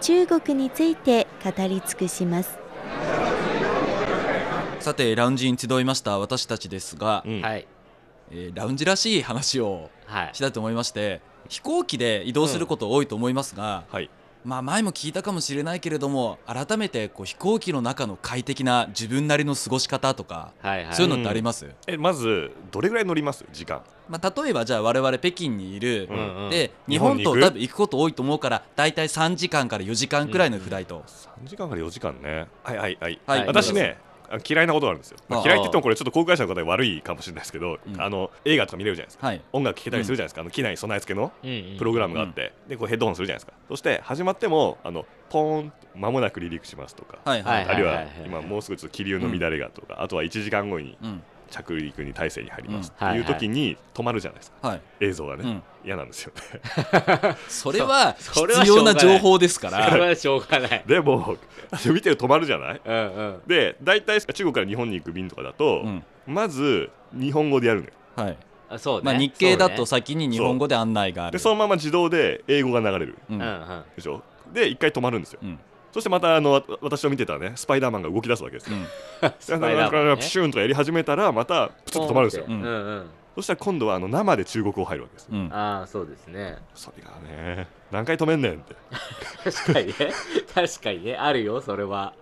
中国について語り尽くします。さてラウンジに集いました私たちですが、うん。はい。えーラウンジらしい話をはい。したいと思いまして飛行機で移動すること多いと思いますが、はいまあ前も聞いたかもしれないけれども改めてこう飛行機の中の快適な自分なりの過ごし方とか、はいはい。そういうのってあります、えまずどれぐらい乗ります？時間。まあ、例えばじゃあ我々北京にいる、うんうん。で日日本と多分行くこと多いと思うから大体3時間から4時間くらいのフライト、3時間から4時間ね。はいはいはい、はい。私ねあ嫌いなことがあるんですよ、まあ嫌いって言ってもこれちょっと航空会社の方が悪いかもしれないですけど、うん。あの映画とか見れるじゃないですか。はい。音楽聴けたりするじゃないですか、あの機内備え付けのうんうんプログラムがあって、でこうヘッドホンするじゃないですか。そして始まってもあのポーンと間もなく離陸しますとか、はいはいはいあるいは今もうすぐちょっと気流の乱れがとか、あとは1時間後にうん着陸に体制に入ります。うん。っていう時に止まるじゃないですか。はい。映像がね、うん。嫌なんですよね。それは それは必要な情報ですかそれらはしょうがない。でも見てると止まるじゃない？うんうん。で大体中国から日本に行く便とかだと、うん。まず日本語でやるのよ。はい。あそうね。まあ、日経だと先に日本語で案内がある。でそのまま自動で英語が流れる。うん。ねうんうん。でしょ？で一回止まるんですよ。うんそしてまたあのわ私の見てたねスパイダーマンが動き出すわけですよ。うん。スパイダーマンね。プシューンとかやり始めたらまたプツッと止まるんですよ。うんうんそしたら今度はあの生で中国語入るわけですうん。ああそうですね。それがね何回止めんねんって。確かにね。確かにね。あるよそれは。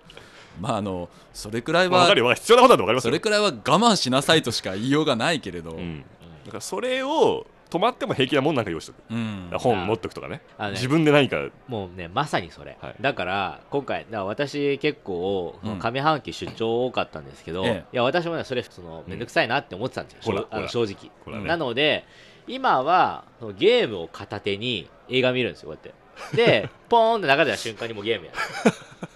まああのそれくらいまあかるよ。必要なことだと分かりますよ。それくらいは我慢しなさいとしか言いようがないけれど。うん。だからそれを止まっても平気なもんなんか用意しとく。うん。本持っとくとかね。ね。自分で何か。もうねまさにそれ、はい。だから今回だ私結構うん上半期出張多かったんですけど、ええ。いや私もねそれそのめんどくさいなって思ってたんですよ、ほらしょあのほら。正直、ね。なので今はそのゲームを片手に映画見るんですよこうやって。で ポーンって流れた瞬間にもうゲームやる。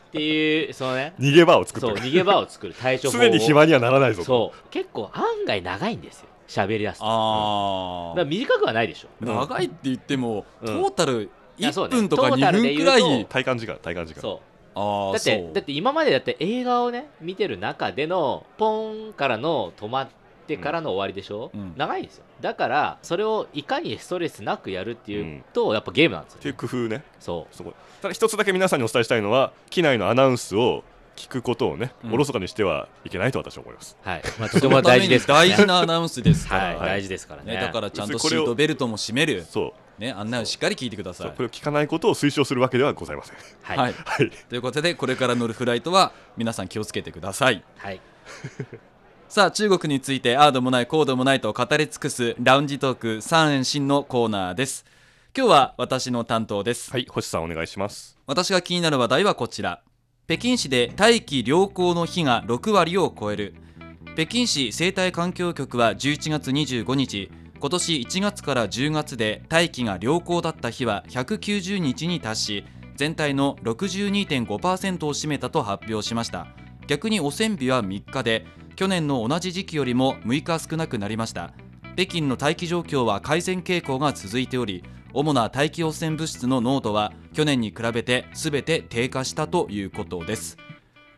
っていうそのね逃げ場を作っておくそう逃げ場を作る対処法を。常に暇にはならないぞと。そう。結構案外長いんですよ喋り出すあ短くはないでしょ。あ長いって言ってもトうん。ータル1いやそうね。分とか2トータルで分くらい体感時間体感時間。そう。だってだって今までだって映画をね見てる中でのポンからの止まってからの終わりでしょ、うん。長いんですよ。だからそれをいかにストレスなくやるっていうと、やっぱゲームなんですよ、っていう工夫ねそそこただ一つだけ皆さんにお伝えしたいのは機内のアナウンスを聞くことをね、うん。おろそかにしてはいけないと私は思います。うはい、まあ、とても大事です大事なアナウンスですから、はい、大事ですからね。ね、だからちゃんとシートベルトも締める、そう。ね、案内をしっかり聞いてください。これを聞かないことを推奨するわけではございません。はい、ははい。いはいということでこれから乗るフライトは皆さん気をつけてください。さあ中国についてああでもないこうでもないと語り尽くすラウンジトーク3円新のコーナーです。今日は私の担当です、はい星さんお願いします。私が気になる話題はこちら北京市で大気良好の日が6割を超える。北京市生態環境局は11月25日今年1月から10月で大気が良好だった日は190日に達し全体の62.5%を占めたと発表しました。逆に汚染日は3日で去年の同じ時期よりも6日少なくなりました。北京の大気状況は改善傾向が続いており主な大気汚染物質の濃度は去年に比べて全て低下したということです。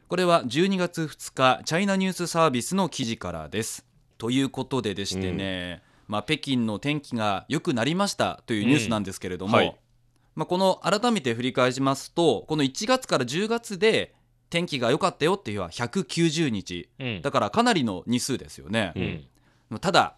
これは12月2日チャイナニュースサービスの記事からです。ということででしてね、まあ、北京の天気が良くなりましたというニュースなんですけれども、うんはい。まあ、この改めて振り返しますとこの1月から10月で天気が良かったよっていう日は190日。うん。だからかなりの日数ですよね、うん。ただ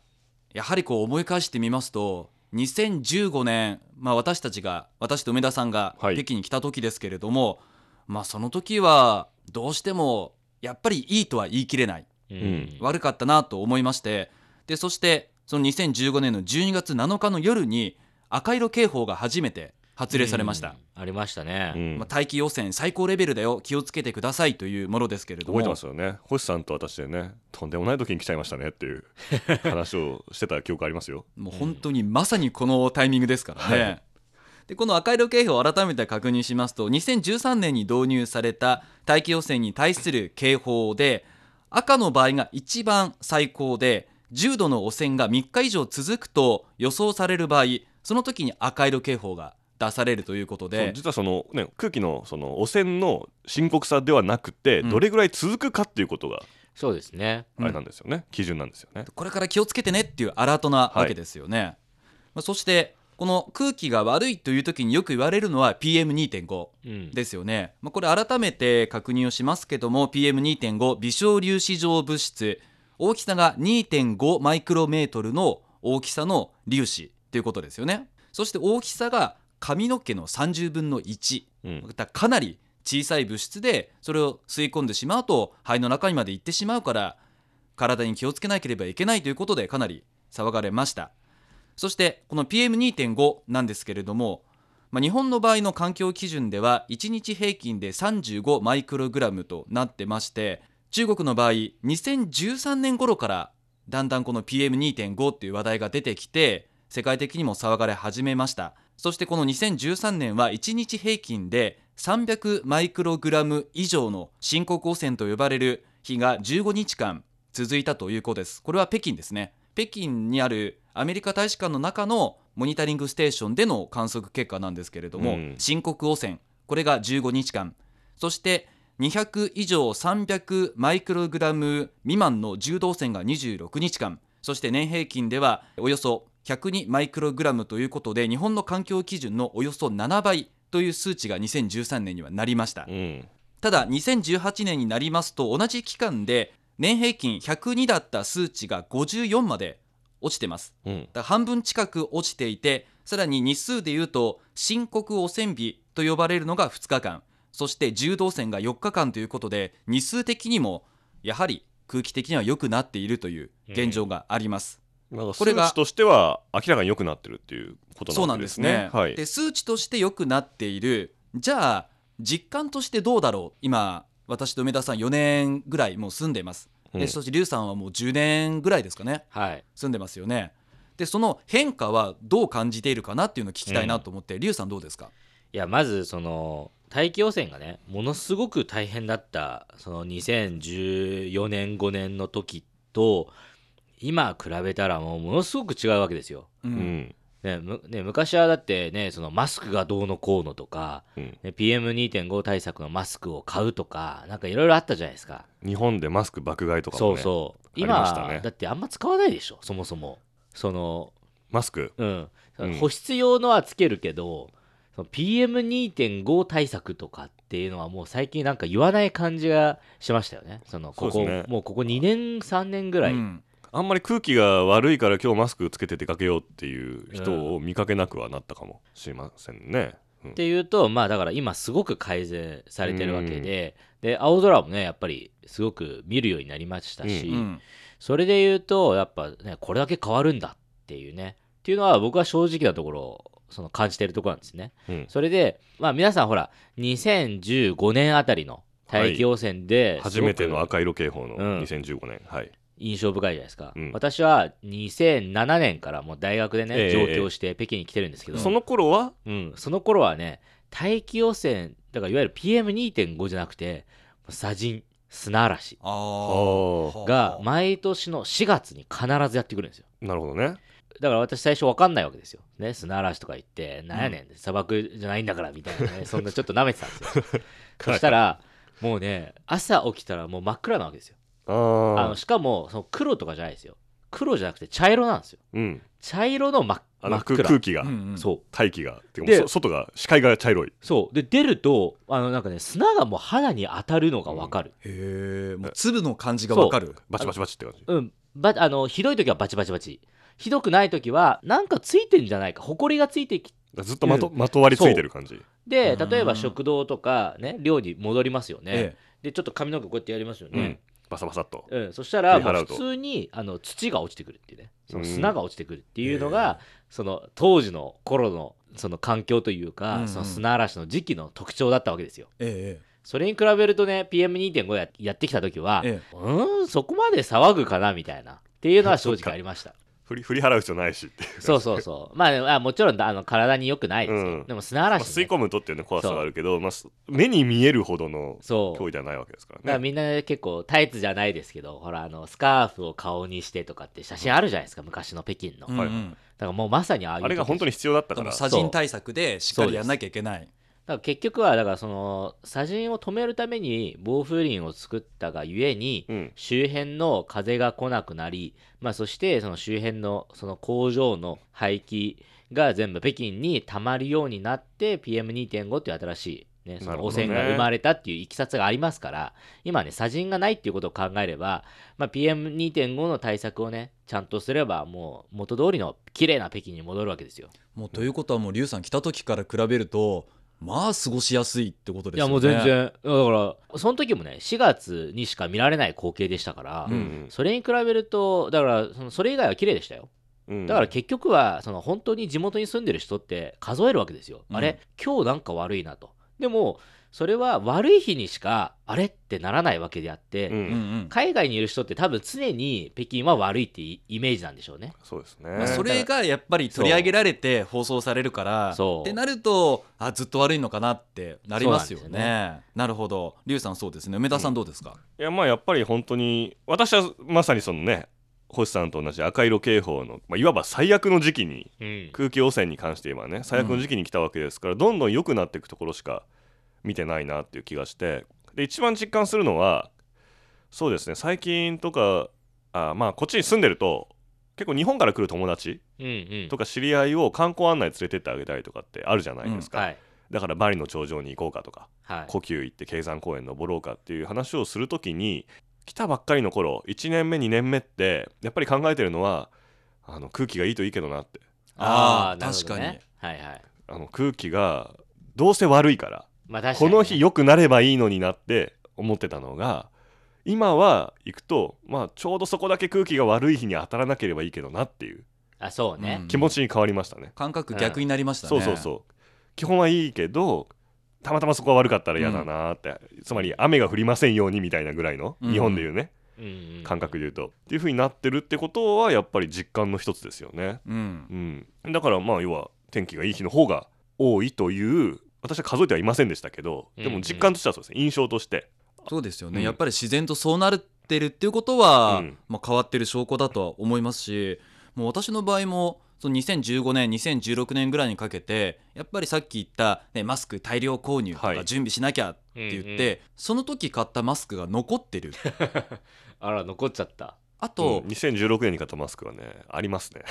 やはりこう思い返してみますと2015年、まあ、私たちが私と梅田さんがはい。北京に来た時ですけれども、まあその時はどうしてもやっぱりいいとは言い切れない。うん。悪かったなと思いましてでそしてその2015年の12月7日の夜に赤色警報が初めて発令されました、うん。ありましたね、うん。まあ、大気汚染最高レベルだよ。気をつけてくださいというものですけれども。覚えてますよね。星さんと私でねとんでもない時に来ちゃいましたねっていう 話をしてた記憶ありますよ。もう本当にまさにこのタイミングですからね。でこの赤色警報を改めて確認しますと2013年に導入された大気汚染に対する警報で赤の場合が一番最高で重度の汚染が3日以上続くと予想される場合その時に赤色警報が出されるということで。実はその、ね、空気のその汚染の深刻さではなくて、うん。どれぐらい続くかっていうことがそうですね。あれなんですよね、基準なんですよね。これから気をつけてねっていうアラートなわけですよね、まあそしてこの空気が悪いという時によく言われるのは PM2.5 うん。ですよね、まあ、これ改めて確認をしますけども PM2.5 微小粒子状物質。大きさが2.5マイクロメートルの大きさの粒子ということですよね。そして大きさが髪の毛の30分の1うん。かなり小さい物質でそれを吸い込んでしまうと肺の中にまで行ってしまうから体に気をつけなければいけないということでかなり騒がれました。そしてこの PM2.5 なんですけれども、まあ、日本の場合の環境基準では1日平均で35マイクログラムとなってまして中国の場合2013年頃からだんだんこの PM2.5 っていう話題が出てきて世界的にも騒がれ始めましたそしてこの2013年は1日平均で300マイクログラム以上の深刻汚染と呼ばれる日が15日間続いたということです。これは北京ですね。北京にあるアメリカ大使館の中のモニタリングステーションでの観測結果なんですけれども、うん。深刻汚染。これが15日間。そして200以上300マイクログラム未満の重度汚染が26日間。そして年平均ではおよそ102マイクログラムということで日本の環境基準のおよそ7倍という数値が2013年にはなりました。うん。ただ2018年になりますと同じ期間で年平均102だった数値が54まで落ちてます。うん。半分近く落ちていてさらに日数でいうと深刻汚染日と呼ばれるのが2日間。そして重度汚染が4日間ということで日数的にもやはり空気的には良くなっているという現状があります、なんれが数値としては明らかに良くなってるっていうことなでね。なんんですすね、はい、で数値として良くなっている。じゃあ実感としてどうだろう。今私と梅田さん4年ぐらいもう住んでます、うん。でそして劉さんはもう10年ぐらいですかね。はい。住んでますよね。でその変化はどう感じているかなっていうのを聞きたいなと思って、劉さんどうですか？いやまずその大気汚染がねものすごく大変だったその2014年5年の時と今比べたらもうものすごく違うわけですよ。ううん。んねむね、昔はだってねそのマスクがどうのこうのとか、うん、ね、PM2.5 対策のマスクを買うとかなんかいろいろあったじゃないですか。日本でマスク爆買いとかそうもねそうあり今ましたね。だってあんま使わないでしょそもそも。そのマスク？うん、うん。保湿用のはつけるけどその PM2.5 対策とかっていうのはもう最近なんか言わない感じがしましたよね。そのここね。もうここ2年3年ぐらい、うんあんまり空気が悪いから今日マスクつけて出かけようっていう人を見かけなくはなったかもしれませんね。うん。っていうとまあだから今すごく改善されてるわけで、で青空もねやっぱりすごく見るようになりましたし、ううんそれで言うとやっぱねこれだけ変わるんだっていうね。っていうのは僕は正直なところその感じてるところなんですね。うん。それでまあ皆さんほら2015年あたりの大気汚染で、初めての赤色警報のうん。2015年、はい印象深いじゃないですか、うん。私は2007年からもう大学でね、ええ。上京して北京に来てるんですけど、その頃は？うん、その頃はね大気汚染だからいわゆる PM2.5 じゃなくて砂塵砂嵐あが毎年の4月に必ずやってくるんですよ。なるほどね。だから私最初分かんないわけですよ。ね、砂嵐とか言って、なんやねん、砂漠じゃないんだからみたいなね、そんなちょっと舐めてたんですよ。そしたら、もうね、朝起きたらもう真っ暗なわけですよ。あのしかも、その黒とかじゃないですよ。黒じゃなくて茶色なんですよ。うん。茶色の真っあの真っ暗。空空気が、うんうんそう。大気が、でそ外が、視界が茶色い。そう。で、出ると、あの、なんかね、砂がもう肌に当たるのが分かる。へえもう粒の感じがわかるバチバチバチって感じ。うん。ばあの、ひどい時はバチバチバチ。ひどくない時は、なんかついてんじゃないか。埃がついてきずっとまと,、まとわりついてる感じ。でうん例えば食堂とかね寮に戻りますよね、えでちょっと髪の毛こうやってやりますようんね、。バサバサっと。うん。そしたら普通にあの土が落ちてくるっていうね。そのうん砂が落ちてくるっていうのが、その当時の頃のその環境というか、その砂嵐の時期の特徴だったわけですよ。ええそれに比べるとね PM2.5 ややってきた時は、ええ。うーん？そこまで騒ぐかな？みたいな。っていうのは正直ありました振り 振り払う必要ないしっていう。そうそうそう。まああもちろんあの体に良くないですよ、うん。でも砂まあ嵐、ね吸い込むとっていうね怖さがあるけど、まあ、す目に見えるほどのそう。脅威ではないわけですかだかららね。みんな結構タイツじゃないですけどほらあのスカーフを顔にしてとかって写真あるじゃないですか昔の北京の、だうんうん。からもうまさにああいうあれが本当に必要だったから。砂塵対策でしっかりやんなきゃいけないだから結局はだからその砂塵を止めるために防風林を作ったがゆえに、うん周辺の風が来なくなり、まあ、そしてその周辺のその工場の排気が全部北京に溜まるようになって PM2.5 っていう新しい、ね、その汚染が生まれたっていういきさつがありますから今ね砂塵がないっていうことを考えれば、まあ、PM2.5 の対策をねちゃんとすればもう元通りの綺麗な北京に戻るわけですよ。もうということはもうリュウさん来た時から比べるとまあ過ごしやすいってことですよね。いやもう全然。だからその時もね4月にしか見られない光景でしたから、うん。それに比べるとだからそのそれ以外は綺麗でしたよ。うん。だから結局はその本当に地元に住んでる人って数えるわけですよ、うん。あれ今日なんか悪いなと。でもそれは悪い日にしかあれ？ってならないわけであって、うん。うんうん。海外にいる人って多分常に北京は悪いってイイメージなんでしょうね。そうですね、まあ、それがやっぱり取り上げられて放送されるからそう。ってなるとあずっと悪いのかなってなりますよね。なんですなるほど。リュウさんそうですね。梅田さんどうですか、いやまあやっぱり本当に私はまさにそのね星さんと同じ赤色警報の、まあ、いわば最悪の時期にうん。空気汚染に関して言えばね最悪の時期に来たわけですから、どんどん良くなっていくところしか見てないなっていう気がして。で一番実感するのはそうですね。最近とかあまあこっちに住んでると結構日本から来る友達うんうん。とか知り合いを観光案内連れてってあげたりとかってあるじゃないですか、はい。だからバリの頂上に行こうかとかはい。故宮行って経山公園登ろうかっていう話をするときに来たばっかりの頃1年目2年目ってやっぱり考えてるのはあの空気がいいといいけどなって。あーなるほどね。確かにはいはい。あの空気がどうせ悪いからまあ確かにね。この日良くなればいいのになって思ってたのが今は行くと、まあ、ちょうどそこだけ空気が悪い日に当たらなければいいけどなっていうあそうね、うん。気持ちに変わりましたね、感覚逆になりましたね、そうそうそう。基本はいいけどたまたまそこが悪かったら嫌だなって、つまり雨が降りませんようにみたいなぐらいの、うん。日本でいうね。うんうん。感覚でいうと、っていう風になってるってことはやっぱり実感の一つですよね、うん。うん、だからまあ要は天気がいい日の方が多いという私は数えてはいませんでしたけどでも実感としてはそうですね。印象として。そうですよね、うん。やっぱり自然とそうなってるっていうことは、うん。まあ、変わってる証拠だとは思いますしもう私の場合もその2015年2016年ぐらいにかけてやっぱりさっき言った、ね、マスク大量購入とはい。か準備しなきゃって言って、うんうん。その時買ったマスクが残ってる。あら残っちゃった。あとうん、2016年に買ったマスクはねありますね。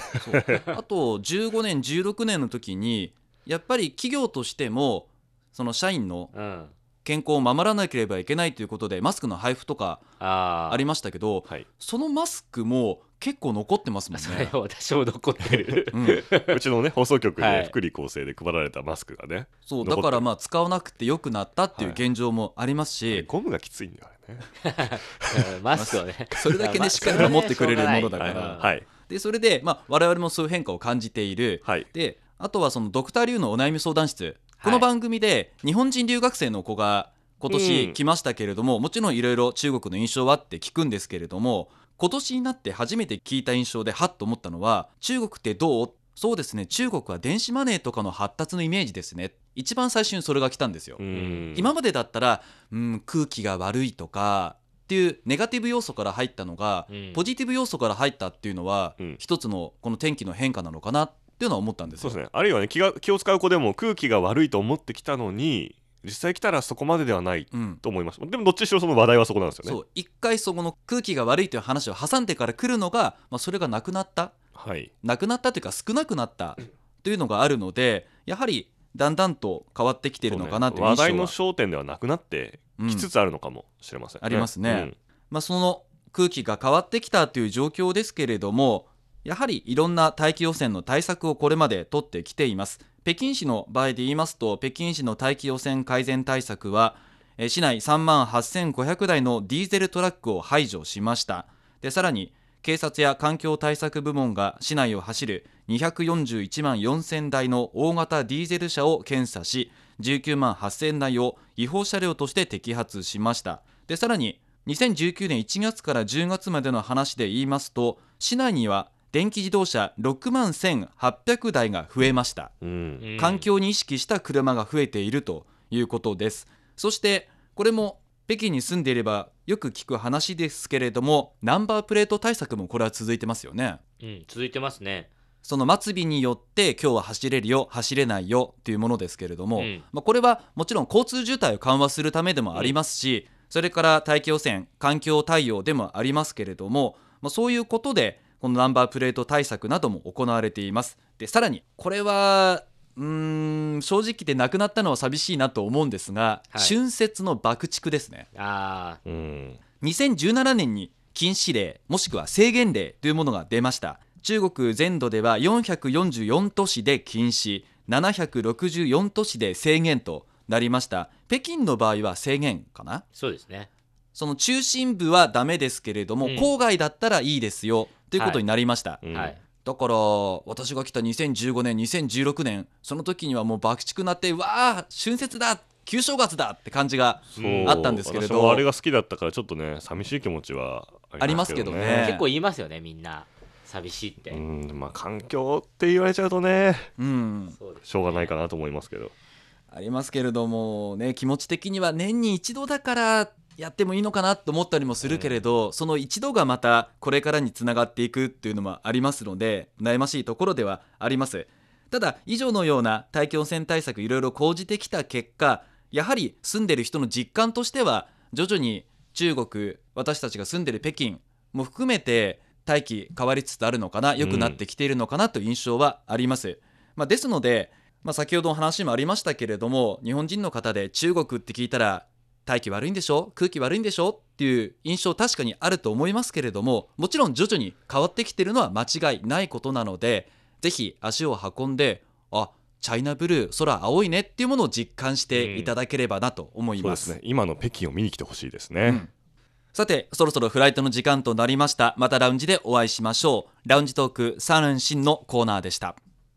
あと15年16年の時にやっぱり企業としてもその社員のうん。健康を守らなければいけないということでマスクの配布とかありましたけどはい。そのマスクも結構残ってますもんそれね。は私も残ってる。うん、うちのね放送局はい。で福利厚生で配られたマスクがね、そう残ってる。だからまあ使わなくてよくなったっていうはい。現状もありますし、ゴムがきついんだよあれね。う んマスクをね。それだけねまあしっかり守ってくれるものだから。しょうがない。うんはい。でそれでまあ我々もそういう変化を感じている。はい。であとはそのドクターリュウのお悩み相談室。こはい。の番組で日本人留学生の子が今うん。年来ましたけれども、もちろんいろいろ中国の印象はって聞くんですけれども今年になって初めて聞いた印象でハッと思ったのは中国ってどう？そうですね中国は電子マネーとかの発達のイメージですね。一番最初にそれが来たんですよ、うん。今までだったら、うん、空気が悪いとかっていうネガティブ要素から入ったのが、うん。ポジティブ要素から入ったっていうのは、うん。一つのこの天気の変化なのかなっていうのは思ったんですよ。そうですね。あるいはね気が気を使う子でも空気が悪いと思ってきたのに実際来たらそこまでではないうんと思います。でもどっちにしろその話題はそこなんですよね。そう。一回そこの空気が悪いという話を挟んでから来るのが、まあ、それがなくなった。はい。なくなったというか少なくなった。というのがあるのでやはりだんだんと変わってきてるのかなという印象は、話題の焦点ではなくなってうんきつつあるのかもしれません、ありますね。まあ、その空気が変わってきたという状況ですけれどもやはりいろんな大気汚染の対策をこれまで取ってきています。北京市の場合で言いますと北京市の大気汚染改善対策は市内3万8500台のディーゼルトラックを排除しました。でさらに警察や環境対策部門が市内を走る241万4000台の大型ディーゼル車を検査し19万8000台を違法車両として摘発しました。でさらに2019年1月から10月までの話で言いますと市内には電気自動車6万1800台が増えました。うん。うん環境に意識した車が増えているということです。そしてこれも北京に住んでいればよく聞く話ですけれどもナンバープレート対策もこれは続いてますよね。うん、続いてますね。その末尾によって今日は走れるよ走れないよっていうものですけれども、うん。まあ、これはもちろん交通渋滞を緩和するためでもありますし、それから大気汚染環境対応でもありますけれども、まあ、そういうことでこのナンバープレート対策なども行われています。でさらにこれはうーん正直言ってなくなったのは寂しいなと思うんですが、はい。春節の爆竹ですね。あうん。2017年に禁止令もしくは制限令というものが出ました。中国全土では444都市で禁止764都市で制限となりました。北京の場合は制限かな？あ、そうですね。その中心部はダメですけれども、うん。郊外だったらいいですよということになりました、うん。はい。だから私が来た2015年2016年その時にはもう爆竹なってうわあ春節だ旧正月だって感じがそう。あったんですけれど。私もあれが好きだったからちょっとね寂しい気持ちはありますけどね。結構言いますよね、みんな。寂しいって。うんまあ環境って言われちゃうとねうん。しょうがないかなと思いますけど。ありますけれどもね気持ち的には年に一度だからやってもいいのかなと思ったりもするけれど、その一度がまたこれからにつながっていくっていうのもありますので悩ましいところではあります。ただ以上のような大気汚染対策いろいろ講じてきた結果やはり住んでる人の実感としては徐々に中国私たちが住んでる北京も含めて大気変わりつつあるのかな良くなってきているのかなという印象はあります、まあ、ですのでまあ、先ほどの話もありましたけれども日本人の方で中国って聞いたら大気悪いんでしょ？空気悪いんでしょ？っていう印象確かにあると思いますけれどももちろん徐々に変わってきてるのは間違いないことなのでぜひ足を運んであチャイナブルー空青いねっていうものを実感していただければなと思いそうでます。すね。今の北京を見に来てほしいですね、うん。さてそろそろフライトの時間となりました。またラウンジでお会いしましょう。ラウンジトークサンシンのコーナーでした